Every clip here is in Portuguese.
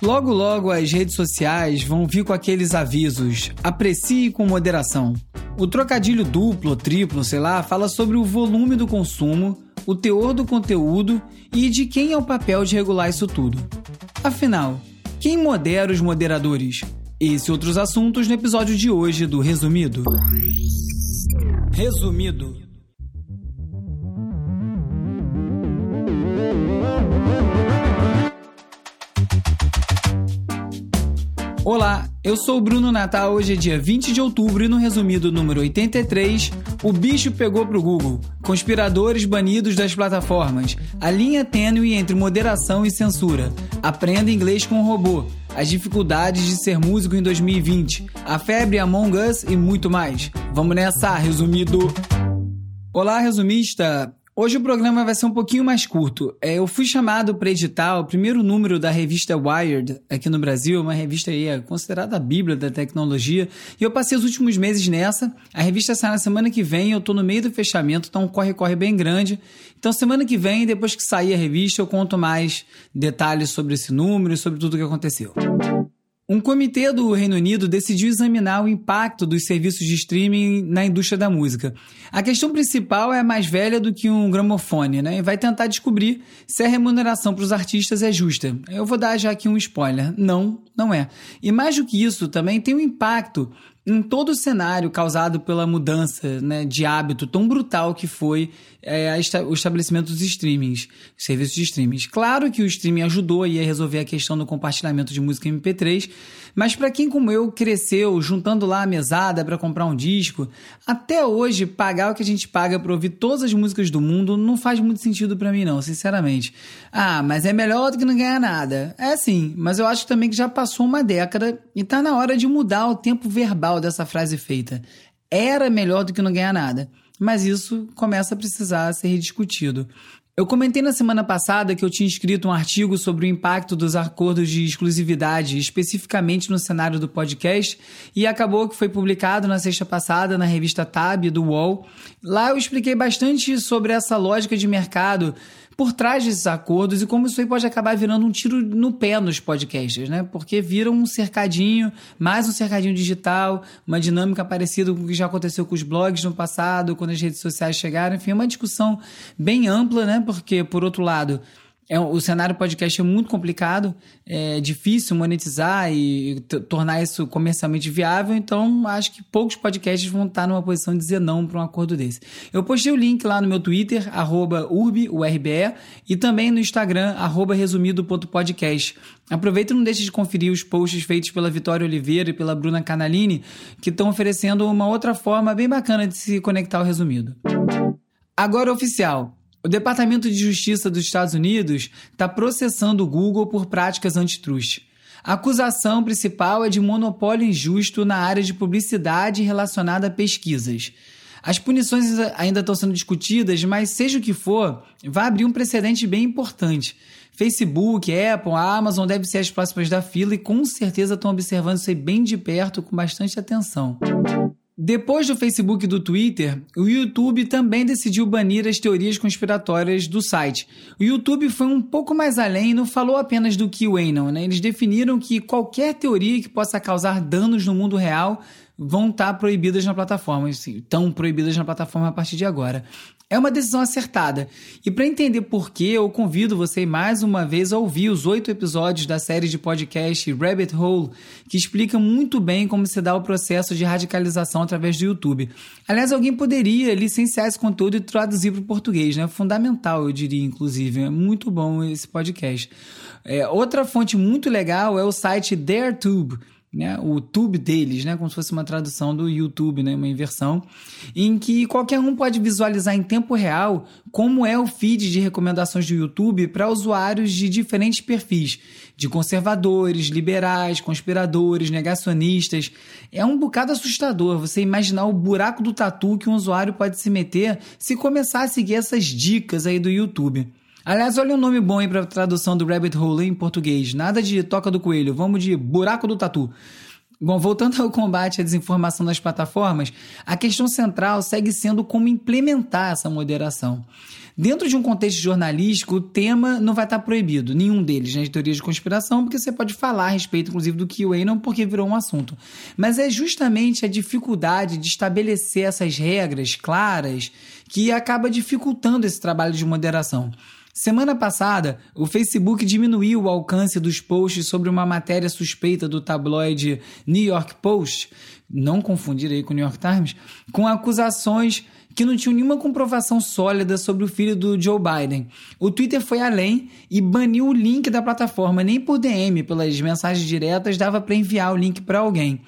Logo, logo as redes sociais vão vir com aqueles avisos: aprecie com moderação. O trocadilho duplo, triplo, sei lá, fala sobre o volume do consumo, o teor do conteúdo e de quem é o papel de regular isso tudo. Afinal, quem modera os moderadores? Esse e outros assuntos no episódio de hoje do Resumido. Resumido. Olá, eu sou o Bruno Natal. Hoje é dia 20 de outubro e no resumido número 83, o bicho pegou pro Google. Conspiradores banidos das plataformas. A linha tênue entre moderação e censura. Aprenda inglês com o robô. As dificuldades de ser músico em 2020. A febre Among Us e muito mais. Vamos nessa, resumido. Olá, resumista! Hoje o programa vai ser um pouquinho mais curto. É, eu fui chamado para editar o primeiro número da revista Wired aqui no Brasil, uma revista aí é considerada a bíblia da tecnologia, e eu passei os últimos meses nessa. A revista sai na semana que vem, eu estou no meio do fechamento, então corre-corre bem grande. Então semana que vem, depois que sair a revista, eu conto mais detalhes sobre esse número e sobre tudo o que aconteceu. Um comitê do Reino Unido decidiu examinar o impacto dos serviços de streaming na indústria da música. A questão principal é mais velha do que um gramofone, né? E vai tentar descobrir se a remuneração para os artistas é justa. Eu vou dar já aqui um spoiler. Não, não é. E mais do que isso, também tem um impacto em todo o cenário causado pela mudança né, de hábito tão brutal que foi é, o estabelecimento dos streamings, serviços de streamings. Claro que o streaming ajudou a resolver a questão do compartilhamento de música MP3, mas para quem como eu cresceu juntando lá a mesada para comprar um disco, até hoje pagar o que a gente paga para ouvir todas as músicas do mundo não faz muito sentido para mim não, sinceramente. Ah, mas é melhor do que não ganhar nada. É sim, mas eu acho também que já passou uma década e tá na hora de mudar o tempo verbal dessa frase feita. Era melhor do que não ganhar nada. Mas isso começa a precisar ser rediscutido. Eu comentei na semana passada que eu tinha escrito um artigo sobre o impacto dos acordos de exclusividade, especificamente no cenário do podcast, e acabou que foi publicado na sexta passada na revista Tab do UOL. Lá eu expliquei bastante sobre essa lógica de mercado por trás desses acordos e como isso aí pode acabar virando um tiro no pé nos podcasts, né? Porque viram um cercadinho, mais um cercadinho digital, uma dinâmica parecida com o que já aconteceu com os blogs no passado, quando as redes sociais chegaram, enfim, é uma discussão bem ampla, né? Porque, por outro lado, é, o cenário podcast é muito complicado, é difícil monetizar e tornar isso comercialmente viável, então acho que poucos podcasts vão estar numa posição de dizer não para um acordo desse. Eu postei o link lá no meu Twitter, urbe, URBE, e também no Instagram, resumido.podcast. Aproveita e não deixe de conferir os posts feitos pela Vitória Oliveira e pela Bruna Canalini, que estão oferecendo uma outra forma bem bacana de se conectar ao resumido. Agora oficial. O Departamento de Justiça dos Estados Unidos está processando o Google por práticas antitruste. A acusação principal é de monopólio injusto na área de publicidade relacionada a pesquisas. As punições ainda estão sendo discutidas, mas seja o que for, vai abrir um precedente bem importante. Facebook, Apple, Amazon devem ser as próximas da fila e com certeza estão observando isso aí bem de perto, com bastante atenção. Depois do Facebook e do Twitter, o YouTube também decidiu banir as teorias conspiratórias do site. O YouTube foi um pouco mais além e não falou apenas do QAnon, né? Eles definiram que qualquer teoria que possa causar danos no mundo real vão estar proibidas na plataforma, estão proibidas na plataforma a partir de agora. É uma decisão acertada. E para entender por que, eu convido você mais uma vez a ouvir os oito episódios da série de podcast Rabbit Hole, que explica muito bem como se dá o processo de radicalização através do YouTube. Aliás, alguém poderia licenciar esse conteúdo e traduzir para o português, né? Fundamental, eu diria, inclusive. É muito bom esse podcast. É, outra fonte muito legal é o site DareTube né, o tube deles, né, como se fosse uma tradução do YouTube, né, uma inversão, em que qualquer um pode visualizar em tempo real como é o feed de recomendações do YouTube para usuários de diferentes perfis, de conservadores, liberais, conspiradores, negacionistas. É um bocado assustador você imaginar o buraco do tatu que um usuário pode se meter se começar a seguir essas dicas aí do YouTube. Aliás, olha um nome bom aí para tradução do Rabbit Hole em português. Nada de toca do coelho, vamos de buraco do tatu. Bom, voltando ao combate à desinformação nas plataformas, a questão central segue sendo como implementar essa moderação. Dentro de um contexto jornalístico, o tema não vai estar proibido, nenhum deles, né, teorias de conspiração, porque você pode falar a respeito, inclusive, do QA, não porque virou um assunto. Mas é justamente a dificuldade de estabelecer essas regras claras que acaba dificultando esse trabalho de moderação. Semana passada, o Facebook diminuiu o alcance dos posts sobre uma matéria suspeita do tabloide New York Post, não confundir aí com o New York Times, com acusações que não tinham nenhuma comprovação sólida sobre o filho do Joe Biden. O Twitter foi além e baniu o link da plataforma, nem por DM, pelas mensagens diretas dava para enviar o link para alguém.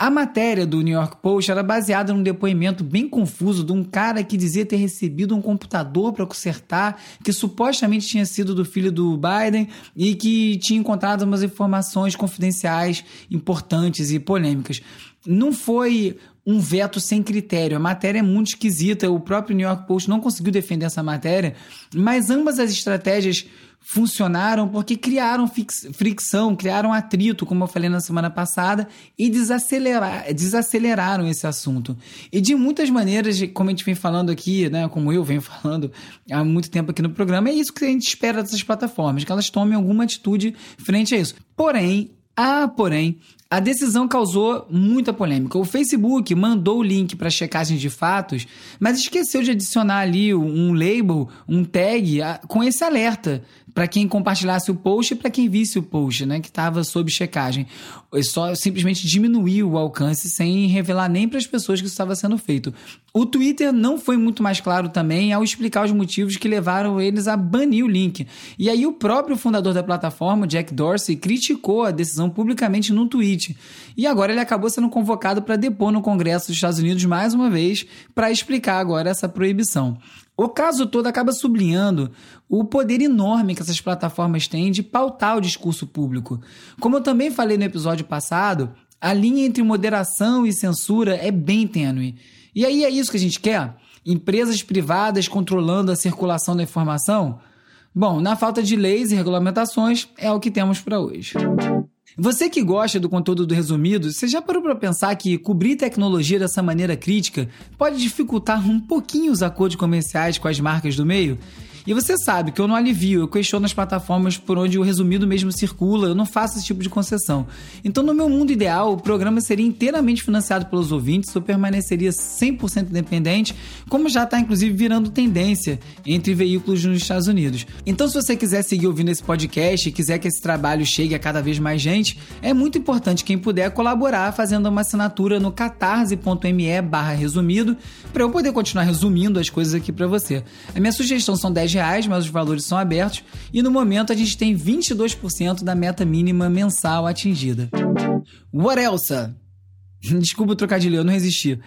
A matéria do New York Post era baseada num depoimento bem confuso de um cara que dizia ter recebido um computador para consertar, que supostamente tinha sido do filho do Biden e que tinha encontrado umas informações confidenciais importantes e polêmicas. Não foi um veto sem critério. A matéria é muito esquisita, o próprio New York Post não conseguiu defender essa matéria, mas ambas as estratégias funcionaram porque criaram fricção, criaram atrito, como eu falei na semana passada, e desaceleraram, desaceleraram esse assunto. E de muitas maneiras, como a gente vem falando aqui, né, como eu venho falando há muito tempo aqui no programa, é isso que a gente espera dessas plataformas, que elas tomem alguma atitude frente a isso. Porém, ah, porém, a decisão causou muita polêmica. O Facebook mandou o link para checagem de fatos, mas esqueceu de adicionar ali um label, um tag com esse alerta para quem compartilhasse o post e para quem visse o post, né, que estava sob checagem. Só simplesmente diminuiu o alcance sem revelar nem para as pessoas que isso estava sendo feito. O Twitter não foi muito mais claro também ao explicar os motivos que levaram eles a banir o link. E aí o próprio fundador da plataforma, Jack Dorsey, criticou a decisão publicamente no tweet. E agora ele acabou sendo convocado para depor no Congresso dos Estados Unidos mais uma vez para explicar agora essa proibição. O caso todo acaba sublinhando o poder enorme que essas plataformas têm de pautar o discurso público. Como eu também falei no episódio passado, a linha entre moderação e censura é bem tênue. E aí é isso que a gente quer? Empresas privadas controlando a circulação da informação? Bom, na falta de leis e regulamentações, é o que temos para hoje. Você que gosta do conteúdo do resumido, você já parou para pensar que cobrir tecnologia dessa maneira crítica pode dificultar um pouquinho os acordos comerciais com as marcas do meio? E você sabe que eu não alivio, eu questiono as plataformas por onde o resumido mesmo circula, eu não faço esse tipo de concessão. Então, no meu mundo ideal, o programa seria inteiramente financiado pelos ouvintes, eu permaneceria 100% independente, como já está inclusive virando tendência entre veículos nos Estados Unidos. Então, se você quiser seguir ouvindo esse podcast e quiser que esse trabalho chegue a cada vez mais gente, é muito importante quem puder colaborar fazendo uma assinatura no catarse.me resumido para eu poder continuar resumindo as coisas aqui para você. A minha sugestão são 10 reais, mas os valores são abertos e no momento a gente tem 22% da meta mínima mensal atingida. What Elsa? Desculpa o trocadilho, eu não resisti.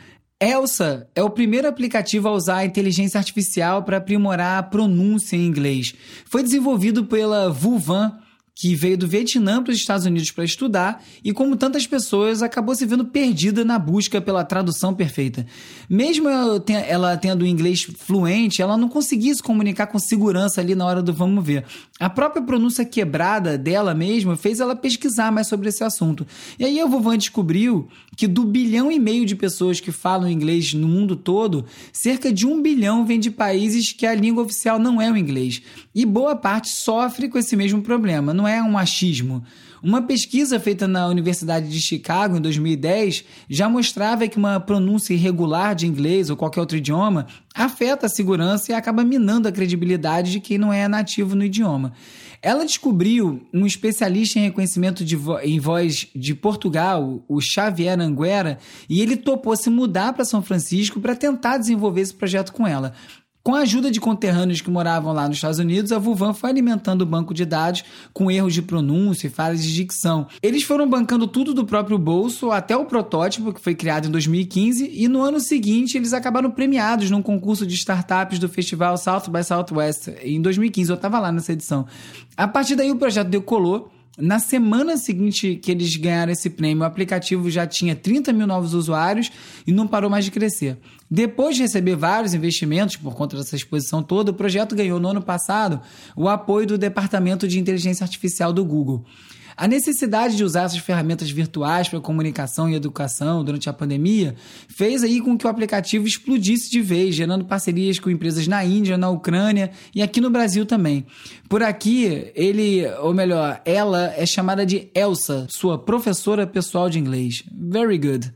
Elsa é o primeiro aplicativo a usar a inteligência artificial para aprimorar a pronúncia em inglês. Foi desenvolvido pela Vuvan, que veio do Vietnã para os Estados Unidos para estudar e, como tantas pessoas, acabou se vendo perdida na busca pela tradução perfeita. Mesmo ela tendo inglês fluente, ela não conseguia se comunicar com segurança ali na hora do vamos ver. A própria pronúncia quebrada dela mesma fez ela pesquisar mais sobre esse assunto. E aí a Vovan descobriu que do bilhão e meio de pessoas que falam inglês no mundo todo, cerca de um bilhão vem de países que a língua oficial não é o inglês. E boa parte sofre com esse mesmo problema não é um achismo. Uma pesquisa feita na Universidade de Chicago em 2010 já mostrava que uma pronúncia irregular de inglês ou qualquer outro idioma afeta a segurança e acaba minando a credibilidade de quem não é nativo no idioma. Ela descobriu um especialista em reconhecimento de vo em voz de Portugal, o Xavier Anguera, e ele topou se mudar para São Francisco para tentar desenvolver esse projeto com ela. Com a ajuda de conterrâneos que moravam lá nos Estados Unidos, a Vuvan foi alimentando o banco de dados com erros de pronúncia e falhas de dicção. Eles foram bancando tudo do próprio bolso até o protótipo, que foi criado em 2015, e no ano seguinte eles acabaram premiados num concurso de startups do festival South by Southwest em 2015. Eu estava lá nessa edição. A partir daí o projeto decolou na semana seguinte que eles ganharam esse prêmio, o aplicativo já tinha 30 mil novos usuários e não parou mais de crescer. Depois de receber vários investimentos por conta dessa exposição toda, o projeto ganhou no ano passado o apoio do Departamento de Inteligência Artificial do Google. A necessidade de usar essas ferramentas virtuais para comunicação e educação durante a pandemia fez aí com que o aplicativo explodisse de vez, gerando parcerias com empresas na Índia, na Ucrânia e aqui no Brasil também. Por aqui, ele, ou melhor, ela é chamada de Elsa, sua professora pessoal de inglês. Very good.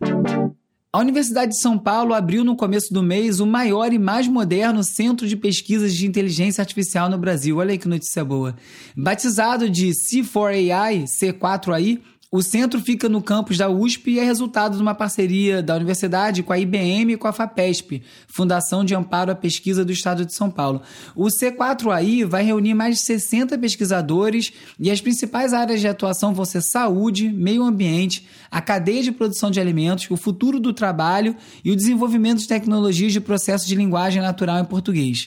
A Universidade de São Paulo abriu no começo do mês o maior e mais moderno centro de pesquisas de inteligência artificial no Brasil. Olha aí que notícia boa. Batizado de C4AI, C4AI, o centro fica no campus da USP e é resultado de uma parceria da universidade com a IBM e com a FAPESP, Fundação de Amparo à Pesquisa do Estado de São Paulo. O C4AI vai reunir mais de 60 pesquisadores e as principais áreas de atuação vão ser saúde, meio ambiente, a cadeia de produção de alimentos, o futuro do trabalho e o desenvolvimento de tecnologias de processo de linguagem natural em português.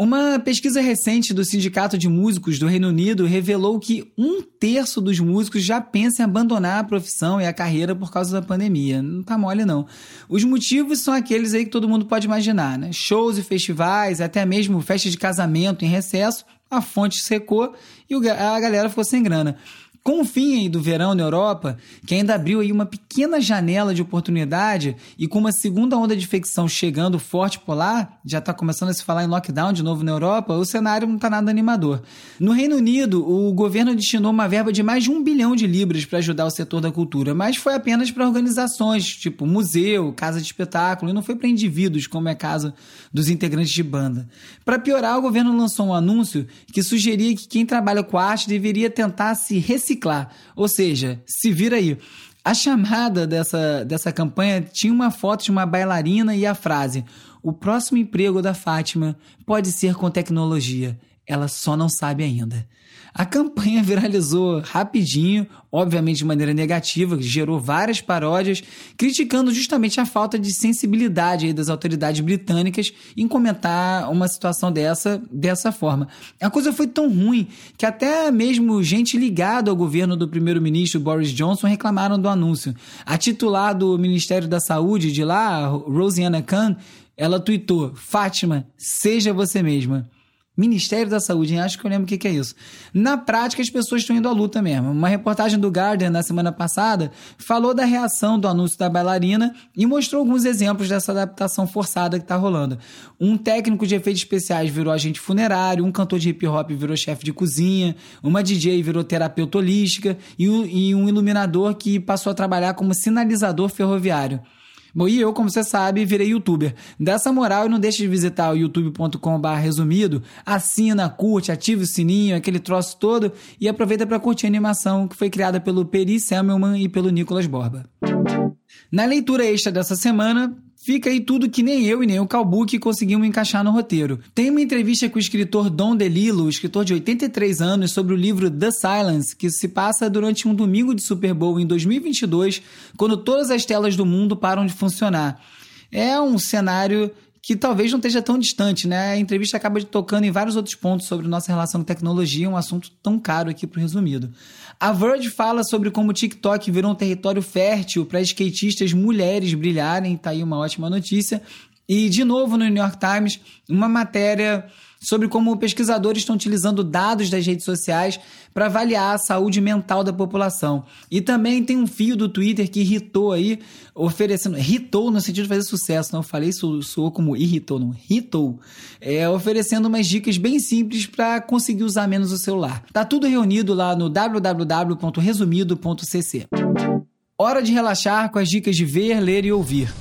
Uma pesquisa recente do Sindicato de Músicos do Reino Unido revelou que um terço dos músicos já pensa em abandonar a profissão e a carreira por causa da pandemia. Não tá mole, não. Os motivos são aqueles aí que todo mundo pode imaginar, né? Shows e festivais, até mesmo festas de casamento em recesso, a fonte secou e a galera ficou sem grana. Com o fim do verão na Europa, que ainda abriu aí uma pequena janela de oportunidade e com uma segunda onda de infecção chegando forte por lá, já está começando a se falar em lockdown de novo na Europa, o cenário não está nada animador. No Reino Unido, o governo destinou uma verba de mais de um bilhão de libras para ajudar o setor da cultura, mas foi apenas para organizações, tipo museu, casa de espetáculo, e não foi para indivíduos, como é caso dos integrantes de banda. Para piorar, o governo lançou um anúncio que sugeria que quem trabalha com arte deveria tentar se reciclar reciclar. Ou seja, se vira aí. A chamada dessa, dessa campanha tinha uma foto de uma bailarina e a frase: O próximo emprego da Fátima pode ser com tecnologia. Ela só não sabe ainda. A campanha viralizou rapidinho, obviamente de maneira negativa, gerou várias paródias, criticando justamente a falta de sensibilidade das autoridades britânicas em comentar uma situação dessa dessa forma. A coisa foi tão ruim que até mesmo gente ligada ao governo do primeiro-ministro Boris Johnson reclamaram do anúncio. A titular do Ministério da Saúde de lá, Rosiana Khan, ela tweetou: Fátima, seja você mesma. Ministério da Saúde, hein? acho que eu lembro o que, que é isso. Na prática, as pessoas estão indo à luta mesmo. Uma reportagem do Guardian na semana passada falou da reação do anúncio da bailarina e mostrou alguns exemplos dessa adaptação forçada que está rolando. Um técnico de efeitos especiais virou agente funerário, um cantor de hip hop virou chefe de cozinha, uma DJ virou terapeuta holística e um iluminador que passou a trabalhar como sinalizador ferroviário. Bom, e eu, como você sabe, virei youtuber. Dessa moral, e não deixe de visitar o youtube.com.br resumido, assina, curte, ativa o sininho, aquele troço todo, e aproveita para curtir a animação que foi criada pelo Peri Selmelman e pelo Nicolas Borba. Na leitura extra dessa semana, Fica aí tudo que nem eu e nem o Calbuque conseguimos encaixar no roteiro. Tem uma entrevista com o escritor Don DeLillo, escritor de 83 anos, sobre o livro The Silence, que se passa durante um domingo de Super Bowl em 2022, quando todas as telas do mundo param de funcionar. É um cenário que talvez não esteja tão distante, né? A entrevista acaba tocando em vários outros pontos sobre nossa relação com tecnologia, um assunto tão caro aqui para o resumido. A Verge fala sobre como o TikTok virou um território fértil para skatistas mulheres brilharem, tá aí uma ótima notícia. E, de novo, no New York Times, uma matéria sobre como pesquisadores estão utilizando dados das redes sociais para avaliar a saúde mental da população. E também tem um fio do Twitter que irritou aí, oferecendo. Irritou no sentido de fazer sucesso, não falei isso soou como irritou, não. Irritou. É, oferecendo umas dicas bem simples para conseguir usar menos o celular. Tá tudo reunido lá no www.resumido.cc. Hora de relaxar com as dicas de ver, ler e ouvir.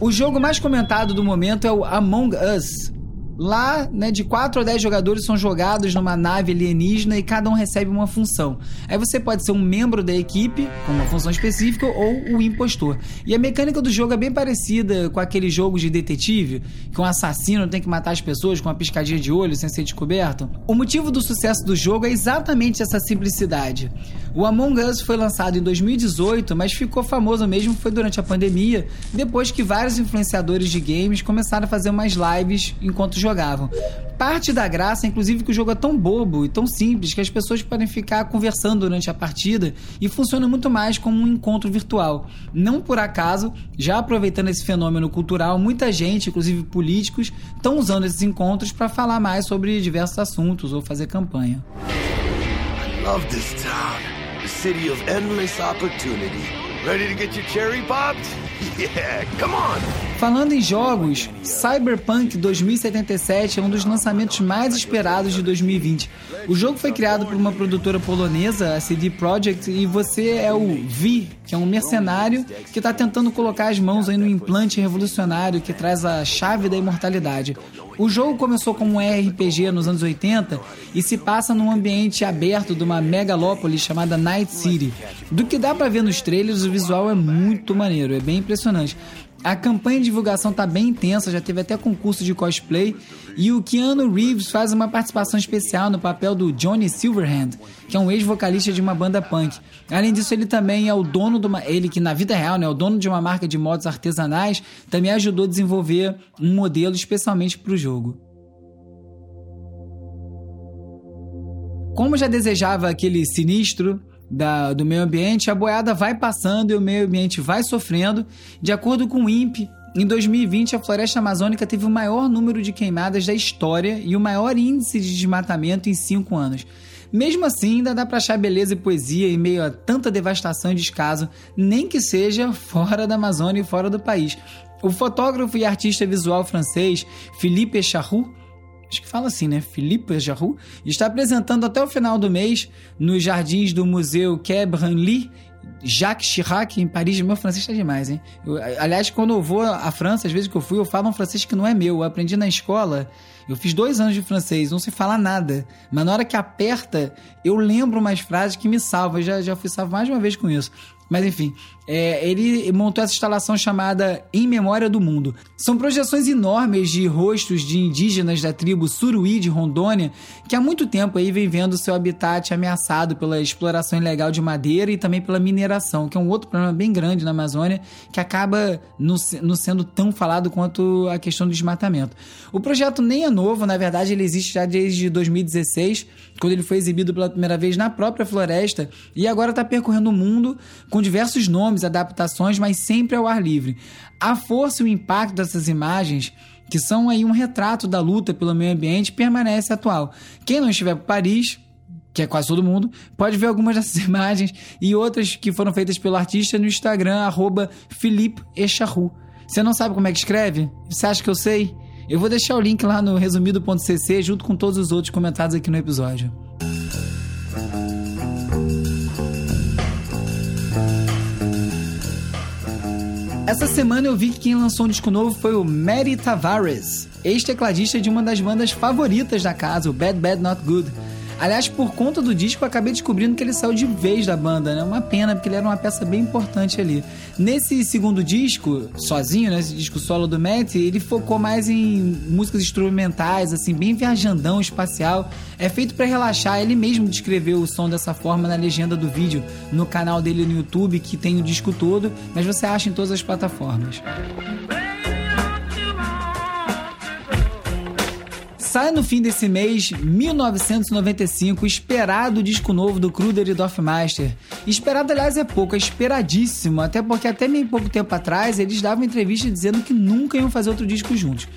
O jogo mais comentado do momento é o Among Us. Lá, né, de 4 a 10 jogadores são jogados numa nave alienígena e cada um recebe uma função. Aí você pode ser um membro da equipe, com uma função específica, ou o impostor. E a mecânica do jogo é bem parecida com aquele jogo de detetive, que um assassino tem que matar as pessoas com uma piscadinha de olho sem ser descoberto. O motivo do sucesso do jogo é exatamente essa simplicidade. O Among Us foi lançado em 2018, mas ficou famoso mesmo foi durante a pandemia, depois que vários influenciadores de games começaram a fazer umas lives enquanto jogavam. Parte da graça, inclusive, que o jogo é tão bobo e tão simples que as pessoas podem ficar conversando durante a partida e funciona muito mais como um encontro virtual. Não por acaso, já aproveitando esse fenômeno cultural, muita gente, inclusive políticos, estão usando esses encontros para falar mais sobre diversos assuntos ou fazer campanha. I love this town, city of endless opportunity. Ready to get your cherry popped? Yeah, come on! Falando em jogos, Cyberpunk 2077 é um dos lançamentos mais esperados de 2020. O jogo foi criado por uma produtora polonesa, a CD Projekt, e você é o V, que é um mercenário que está tentando colocar as mãos aí no implante revolucionário que traz a chave da imortalidade. O jogo começou como um RPG nos anos 80 e se passa num ambiente aberto de uma megalópole chamada Night City. Do que dá para ver nos trailers, o visual é muito maneiro, é bem impressionante. A campanha de divulgação tá bem intensa, já teve até concurso de cosplay. E o Keanu Reeves faz uma participação especial no papel do Johnny Silverhand, que é um ex-vocalista de uma banda punk. Além disso, ele também é o dono de uma. Ele que na vida real né, é o dono de uma marca de motos artesanais, também ajudou a desenvolver um modelo especialmente para o jogo. Como já desejava aquele sinistro, da, do meio ambiente, a boiada vai passando e o meio ambiente vai sofrendo. De acordo com o INPE, em 2020 a floresta amazônica teve o maior número de queimadas da história e o maior índice de desmatamento em cinco anos. Mesmo assim, ainda dá para achar beleza e poesia em meio a tanta devastação e descaso, nem que seja fora da Amazônia e fora do país. O fotógrafo e artista visual francês Philippe Charroux acho que fala assim, né? Philippe Jarroux, está apresentando até o final do mês nos jardins do Museu Quai Branly Jacques Chirac em Paris. Meu francês está demais, hein? Eu, aliás, quando eu vou à França, às vezes que eu fui, eu falo um francês que não é meu. Eu aprendi na escola. Eu fiz dois anos de francês, não sei falar nada. Mas na hora que aperta, eu lembro umas frases que me salvam. Eu já, já fui salvo mais uma vez com isso. Mas enfim, é, ele montou essa instalação chamada Em Memória do Mundo. São projeções enormes de rostos de indígenas da tribo Suruí de Rondônia, que há muito tempo aí vem vendo seu habitat ameaçado pela exploração ilegal de madeira e também pela mineração, que é um outro problema bem grande na Amazônia, que acaba não, não sendo tão falado quanto a questão do desmatamento. O projeto nem é novo, na verdade ele existe já desde 2016, quando ele foi exibido pela primeira vez na própria floresta, e agora está percorrendo o mundo com diversos nomes, adaptações, mas sempre ao ar livre. A força e o impacto dessas imagens que são aí um retrato da luta pelo meio ambiente, permanece atual. Quem não estiver por Paris, que é quase todo mundo, pode ver algumas dessas imagens e outras que foram feitas pelo artista no Instagram, arroba Philippe Echarru. Você não sabe como é que escreve? Você acha que eu sei? Eu vou deixar o link lá no resumido.cc junto com todos os outros comentados aqui no episódio. Essa semana eu vi que quem lançou um disco novo foi o Mary Tavares, ex-tecladista de uma das bandas favoritas da casa, o Bad Bad Not Good. Aliás, por conta do disco, eu acabei descobrindo que ele saiu de vez da banda, né? Uma pena, porque ele era uma peça bem importante ali. Nesse segundo disco, sozinho, né? Esse disco solo do Matt, ele focou mais em músicas instrumentais, assim, bem viajandão, espacial. É feito para relaxar. Ele mesmo descreveu o som dessa forma na legenda do vídeo, no canal dele no YouTube, que tem o disco todo, mas você acha em todas as plataformas. Sai no fim desse mês, 1995, esperado disco novo do Kruder e Dorfmeister. Esperado, aliás, é pouco, é esperadíssimo, até porque até meio pouco tempo atrás eles davam entrevista dizendo que nunca iam fazer outro disco juntos.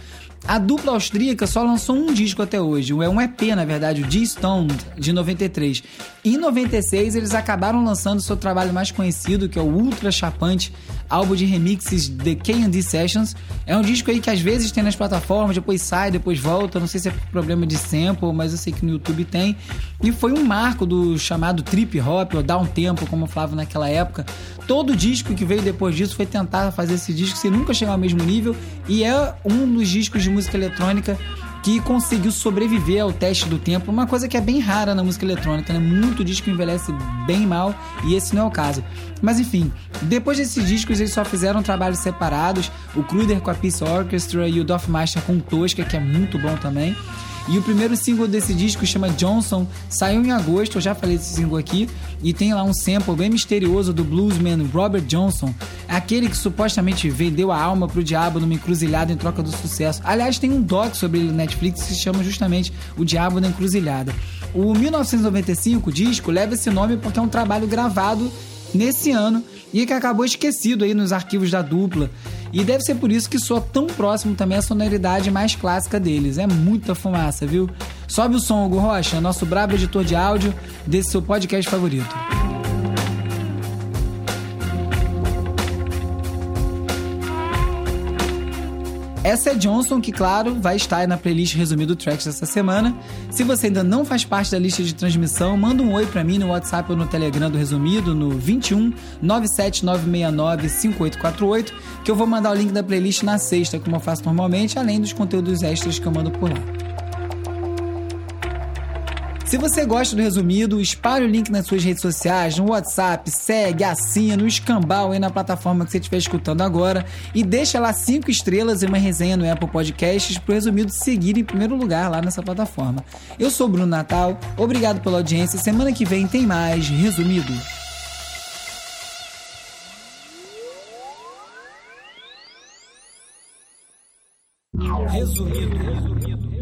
A dupla austríaca só lançou um disco até hoje, é um EP na verdade, o G-Stoned, de 93. Em 96 eles acabaram lançando seu trabalho mais conhecido, que é o ultra chapante álbum de remixes The K&D Sessions. É um disco aí que às vezes tem nas plataformas, depois sai, depois volta, não sei se é problema de sample, mas eu sei que no YouTube tem. E foi um marco do chamado trip hop, ou down tempo, como eu falava naquela época. Todo disco que veio depois disso foi tentar fazer esse disco sem nunca chegar ao mesmo nível, e é um dos discos de música eletrônica que conseguiu sobreviver ao teste do tempo, uma coisa que é bem rara na música eletrônica, né? Muito disco envelhece bem mal e esse não é o caso. Mas enfim, depois desses discos eles só fizeram trabalhos separados, o Kruder com a Peace Orchestra e o Dorfmeister com Tosca, que é muito bom também. E o primeiro single desse disco chama Johnson, saiu em agosto, eu já falei desse single aqui, e tem lá um sample bem misterioso do bluesman Robert Johnson, aquele que supostamente vendeu a alma pro diabo numa encruzilhada em troca do sucesso. Aliás, tem um doc sobre ele no Netflix que se chama justamente O Diabo na Encruzilhada. O 1995 disco leva esse nome porque é um trabalho gravado nesse ano e que acabou esquecido aí nos arquivos da dupla. E deve ser por isso que soa tão próximo também a sonoridade mais clássica deles. É muita fumaça, viu? Sobe o som, Hugo Rocha, nosso brabo editor de áudio desse seu podcast favorito. Essa é Johnson, que, claro, vai estar na playlist resumido tracks dessa semana. Se você ainda não faz parte da lista de transmissão, manda um oi para mim no WhatsApp ou no Telegram do Resumido, no 21 97969 5848, que eu vou mandar o link da playlist na sexta, como eu faço normalmente, além dos conteúdos extras que eu mando por lá. Se você gosta do resumido, espalhe o link nas suas redes sociais, no WhatsApp, segue, assina, no escambau aí na plataforma que você estiver escutando agora e deixa lá cinco estrelas e uma resenha no Apple Podcasts pro resumido seguir em primeiro lugar lá nessa plataforma. Eu sou o Bruno Natal, obrigado pela audiência. Semana que vem tem mais resumido. Resumido.